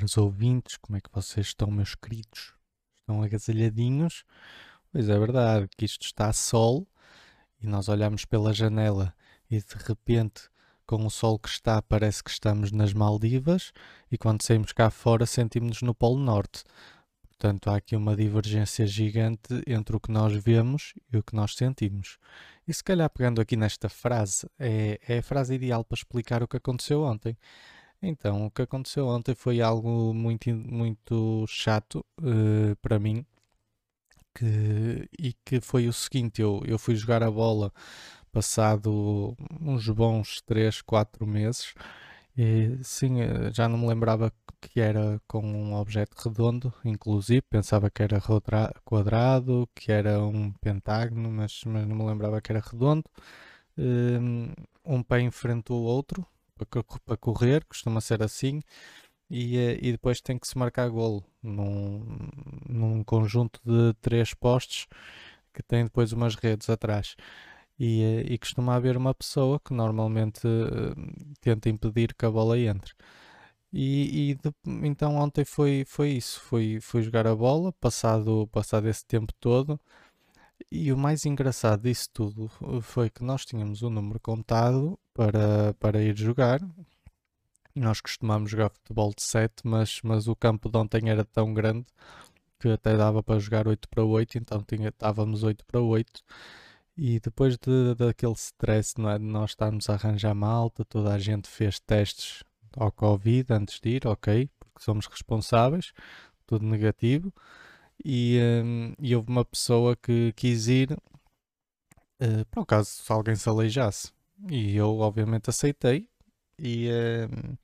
caros ouvintes, como é que vocês estão, meus queridos? Estão agasalhadinhos? Pois é verdade que isto está sol e nós olhamos pela janela e de repente, com o sol que está, parece que estamos nas Maldivas e quando saímos cá fora sentimos-nos no Polo Norte. Portanto, há aqui uma divergência gigante entre o que nós vemos e o que nós sentimos. E se calhar, pegando aqui nesta frase, é, é a frase ideal para explicar o que aconteceu ontem. Então, o que aconteceu ontem foi algo muito, muito chato uh, para mim. Que, e que foi o seguinte: eu, eu fui jogar a bola passado uns bons 3, 4 meses. E, sim, eh, já não me lembrava que era com um objeto redondo, inclusive pensava que era quadrado, que era um pentágono, mas, mas não me lembrava que era redondo. Um, um pé enfrentou o outro, para correr, costuma ser assim, e, eh, e depois tem que se marcar golo num, num conjunto de três postes que tem depois umas redes atrás. E, eh, e costuma haver uma pessoa que normalmente uh, tenta impedir que a bola entre. E, e de, então ontem foi, foi isso, foi, foi jogar a bola, passado, passado esse tempo todo, e o mais engraçado disso tudo foi que nós tínhamos o um número contado para, para ir jogar. Nós costumamos jogar futebol de 7, mas, mas o campo de ontem era tão grande que até dava para jogar 8 para 8, então tinha, estávamos 8 para 8. E depois de, daquele stress, não é? De nós estarmos a arranjar malta, toda a gente fez testes ao Covid antes de ir, ok, porque somos responsáveis, tudo negativo e, um, e houve uma pessoa que quis ir uh, para o caso se alguém se aleijasse. E eu obviamente aceitei. E, um,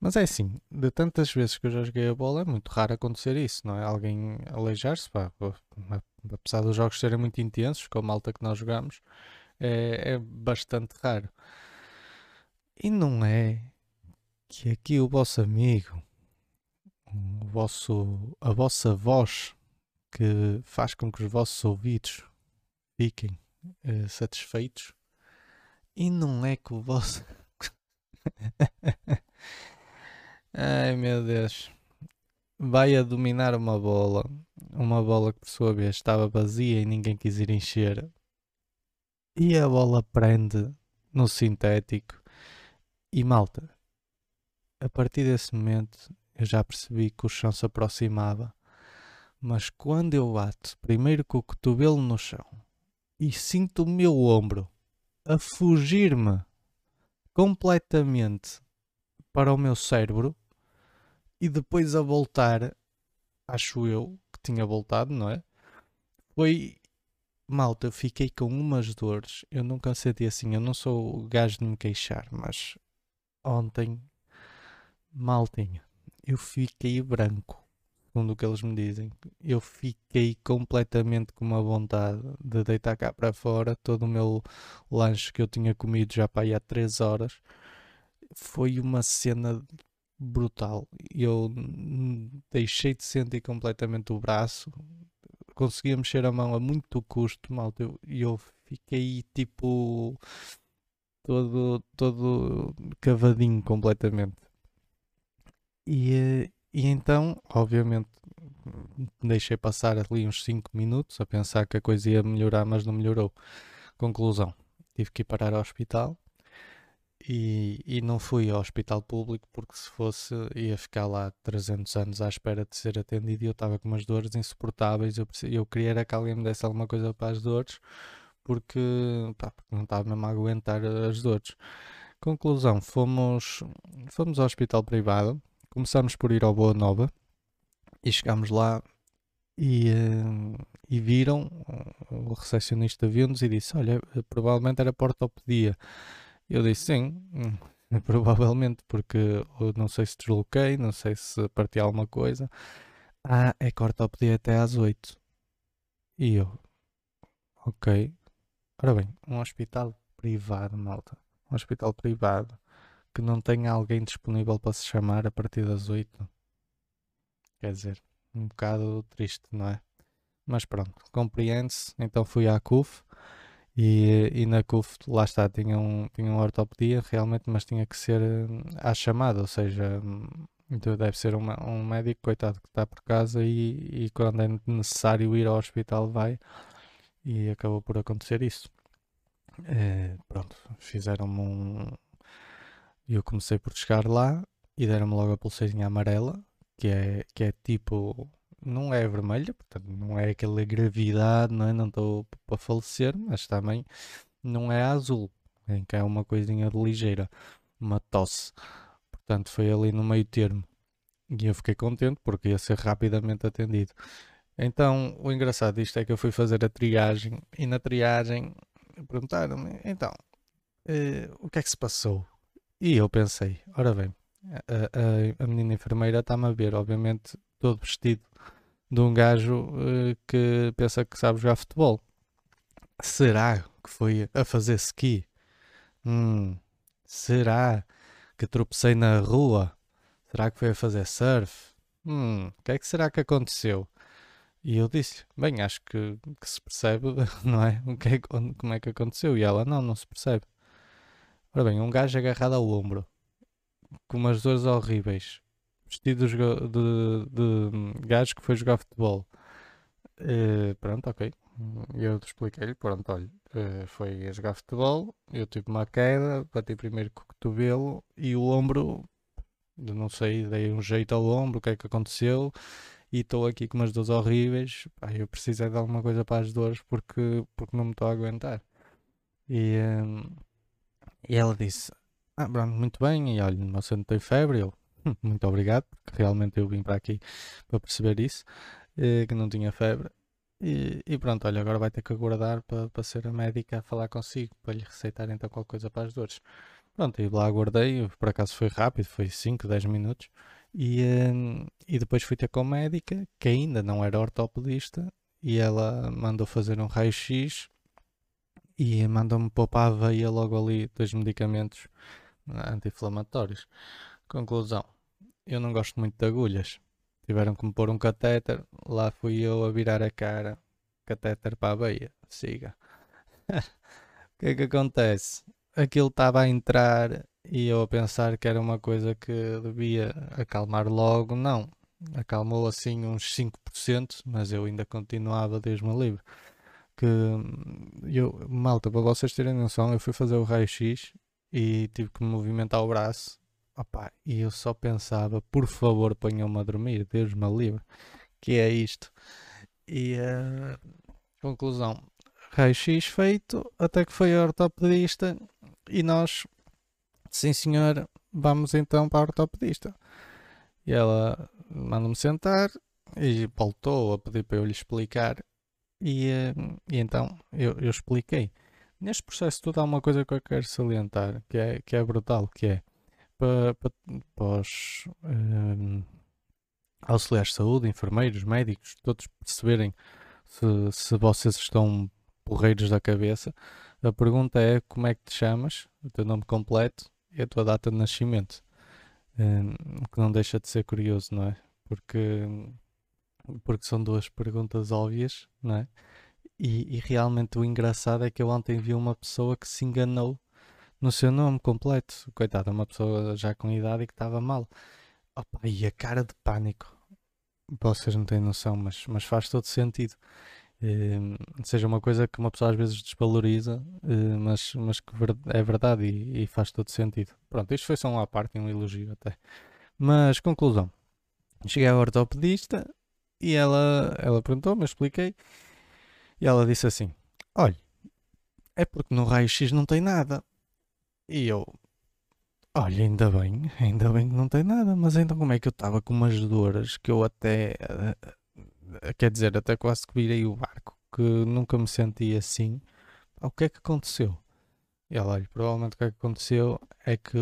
mas é assim, de tantas vezes que eu já joguei a bola, é muito raro acontecer isso, não é? Alguém aleijar-se, apesar dos jogos serem muito intensos, como a malta que nós jogamos, é, é bastante raro. E não é que aqui o vosso amigo o vosso, a vossa voz que faz com que os vossos ouvidos fiquem uh, satisfeitos e não é que o vosso. Ai meu Deus. Vai a dominar uma bola. Uma bola que por sua vez estava vazia e ninguém quis ir encher. E a bola prende no sintético. E malta, a partir desse momento eu já percebi que o chão se aproximava. Mas quando eu bato primeiro com o cotovelo no chão e sinto o meu ombro a fugir-me completamente para o meu cérebro e depois a voltar, acho eu que tinha voltado, não é? Foi malta, eu fiquei com umas dores. Eu nunca senti assim, eu não sou o gajo de me queixar, mas ontem maltinha eu fiquei branco, segundo o que eles me dizem. Eu fiquei completamente com uma vontade de deitar cá para fora todo o meu lanche que eu tinha comido já para aí há 3 horas. Foi uma cena brutal. Eu deixei de sentir completamente o braço, conseguia mexer a mão a muito custo, malta. Eu, eu fiquei tipo todo, todo cavadinho completamente. E, e então, obviamente, deixei passar ali uns 5 minutos a pensar que a coisa ia melhorar, mas não melhorou. Conclusão: tive que ir parar ao hospital e, e não fui ao hospital público porque se fosse ia ficar lá 300 anos à espera de ser atendido e eu estava com umas dores insuportáveis. Eu, eu queria era que alguém me desse alguma coisa para as dores porque, pá, porque não estava mesmo a aguentar as dores. Conclusão: fomos, fomos ao hospital privado começámos por ir ao Boa Nova e chegámos lá e, uh, e viram, o recepcionista viu-nos e disse: Olha, provavelmente era para ortopedia. Eu disse: Sim, hum, provavelmente, porque não sei se desloquei, não sei se parti alguma coisa. Ah, é que ortopedia até às 8. E eu: Ok. Ora bem, um hospital privado, malta. Um hospital privado que não tenha alguém disponível para se chamar a partir das 8. Quer dizer, um bocado triste, não é? Mas pronto, compreende-se. Então fui à CUF e, e na CUF, lá está, tinha, um, tinha uma ortopedia realmente, mas tinha que ser hum, à chamada, ou seja, hum, Então deve ser uma, um médico, coitado, que está por casa e, e quando é necessário ir ao hospital vai e acabou por acontecer isso. É, pronto, fizeram-me um. Eu comecei por chegar lá e deram-me logo a pulseirinha amarela, que é, que é tipo. Não é vermelha, portanto, não é aquela gravidade, não é? Não estou para falecer, mas também não é azul, em que é uma coisinha de ligeira, uma tosse. Portanto, foi ali no meio termo. E eu fiquei contente porque ia ser rapidamente atendido. Então, o engraçado disto é que eu fui fazer a triagem e na triagem perguntaram-me, então, uh, o que é que se passou? E eu pensei, ora bem, a, a, a menina enfermeira está-me a ver, obviamente, todo vestido de um gajo uh, que pensa que sabe jogar futebol. Será que foi a fazer ski? Hum, será que tropecei na rua? Será que foi a fazer surf? Hum, o que é que será que aconteceu? E eu disse, bem, acho que, que se percebe, não é? O que é? Como é que aconteceu? E ela, não, não se percebe. Ora bem, um gajo agarrado ao ombro, com umas dores horríveis, vestido de, de, de gajo que foi jogar futebol. Uh, pronto, ok. Eu expliquei-lhe, pronto, olha, uh, foi a jogar futebol, eu tive uma queda, bati primeiro com o cotovelo e o ombro, não sei, dei um jeito ao ombro, o que é que aconteceu? e estou aqui com umas dores horríveis. Pá, eu preciso de alguma coisa para as dores porque, porque não me estou a aguentar. E, um, e ela disse: Ah, pronto, muito bem. E olha, você não tem febre? Eu, hum, muito obrigado, porque realmente eu vim para aqui para perceber isso, eh, que não tinha febre. E, e, pronto, olha, agora vai ter que aguardar para, para ser a médica a falar consigo, para lhe receitar então qualquer coisa para as dores. Pronto, e lá aguardei, por acaso foi rápido, foi 5, 10 minutos. E, hum, e depois fui ter com a médica, que ainda não era ortopedista, e ela mandou fazer um raio-x e mandou-me para a logo ali dois medicamentos anti-inflamatórios. Conclusão, eu não gosto muito de agulhas. Tiveram que me pôr um catéter, lá fui eu a virar a cara, catéter para a veia, siga. o que é que acontece? Aquilo estava a entrar e eu a pensar que era uma coisa que devia acalmar logo, não. Acalmou assim uns 5%, mas eu ainda continuava desde me livre. Que eu, malta, para vocês terem noção, eu fui fazer o raio-x e tive que movimentar o braço. Opa, e eu só pensava, por favor, ponham-me a dormir, Deus me livre. Que é isto? E uh, conclusão, raio-x feito, até que foi a ortopedista e nós sim senhor, vamos então para a ortopedista. E ela manda-me sentar e voltou a pedir para eu lhe explicar. E, eh, e então eu, eu, expliquei. Neste processo tudo há uma coisa que eu quero salientar, que é, que é brutal, que é para, para, para os um, auxiliares de saúde, enfermeiros, médicos, todos perceberem se, se vocês estão porreiros da cabeça. A pergunta é como é que te chamas, o teu nome completo e a tua data de nascimento. Um, que não deixa de ser curioso, não é? Porque, porque são duas perguntas óbvias, não é? E, e, realmente o engraçado é que eu ontem vi uma pessoa que se enganou no seu nome completo. Coitada, uma pessoa já com idade e que estava mal. Opa, e a cara de pânico. Vocês não têm noção, mas, mas faz todo sentido. Ehm, seja uma coisa que uma pessoa às vezes desvaloriza, uh, mas, mas que é verdade e, e, faz todo sentido. Pronto, isto foi só uma parte, um elogio até. Mas, conclusão. Cheguei à ortopedista e ela, ela perguntou-me, expliquei. E ela disse assim: Olha, é porque no raio-x não tem nada. E eu, olha, ainda bem, ainda bem que não tem nada, mas então como é que eu estava com umas dores que eu até uh, quer dizer, até quase que virei o barco, que nunca me senti assim. O que é que aconteceu? Ela, olha, provavelmente o que é que aconteceu é que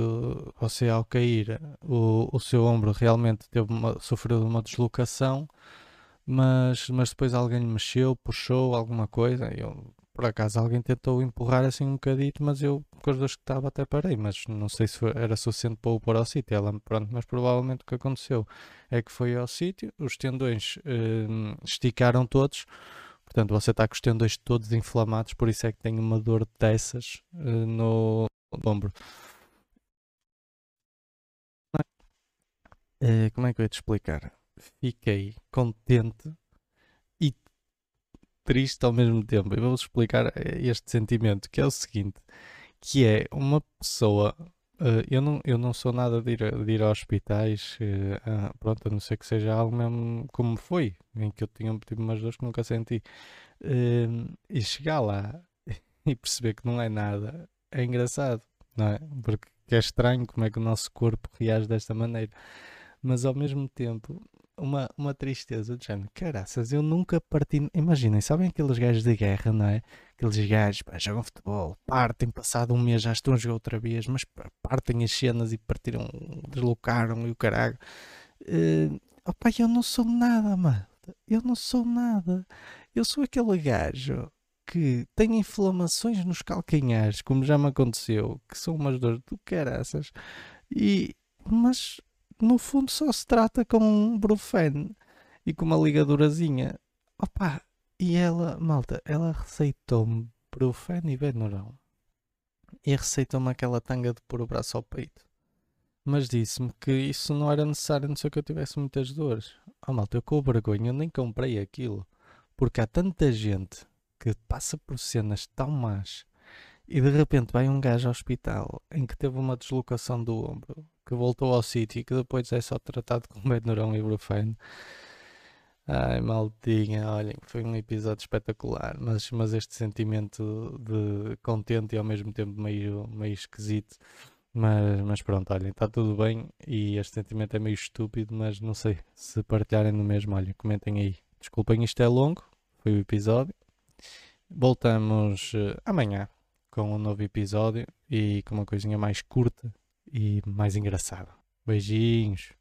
você ao cair, o, o seu ombro realmente teve uma, sofreu uma deslocação, mas, mas depois alguém mexeu, puxou alguma coisa, eu por acaso alguém tentou empurrar assim um bocadito, mas eu, com as duas que estava, até parei. Mas não sei se era suficiente para o pôr ao sítio. Ela, pronto, mas provavelmente o que aconteceu é que foi ao sítio, os tendões hum, esticaram todos. Portanto, você está com os tendões todos inflamados, por isso é que tem uma dor dessas uh, no, ombro. Uh, como é que eu ia te explicar? Fiquei contente e triste ao mesmo tempo. Eu vou explicar eh, este sentimento, que é o seguinte, que é uma pessoa Uh, eu, não, eu não sou nada de ir, de ir a hospitais, uh, uh, pronto, a não ser que seja algo mesmo como foi, em que eu tinha tipo, umas dores que nunca senti. e chegar lá e perceber que não é nada é engraçado, não é? Porque é estranho como é que o nosso corpo reage desta maneira. Mas ao mesmo tempo uma, uma tristeza de género. Caraças, eu nunca parti. Imaginem, sabem aqueles gajos de guerra, não é? Aqueles gajos pá, jogam futebol, partem, passado um mês já estão a jogar outra vez, mas partem as cenas e partiram, deslocaram e o caralho. Uh, opa, eu não sou nada, mano. Eu não sou nada. Eu sou aquele gajo que tem inflamações nos calcanhares, como já me aconteceu, que são umas dores do caraças. E, mas no fundo só se trata com um Brufen e com uma ligadurazinha. Opa, e ela, malta, ela receitou-me Brufen e Benuron. E receitou-me aquela tanga de pôr o braço ao peito. Mas disse-me que isso não era necessário, não sei que eu tivesse muitas dores. Oh malta, eu com vergonha eu nem comprei aquilo. Porque há tanta gente que passa por cenas tão más e de repente vai um gajo ao hospital em que teve uma deslocação do ombro que voltou ao sítio e que depois é só tratado com Benurão e Ibuprofeno. Ai, maldinha, olhem, foi um episódio espetacular, mas, mas este sentimento de contente e ao mesmo tempo meio, meio esquisito. Mas, mas pronto, olhem, está tudo bem e este sentimento é meio estúpido, mas não sei se partilharem no mesmo, olhem, comentem aí. Desculpem, isto é longo, foi o episódio. Voltamos uh, amanhã com um novo episódio e com uma coisinha mais curta e mais engraçada. Beijinhos.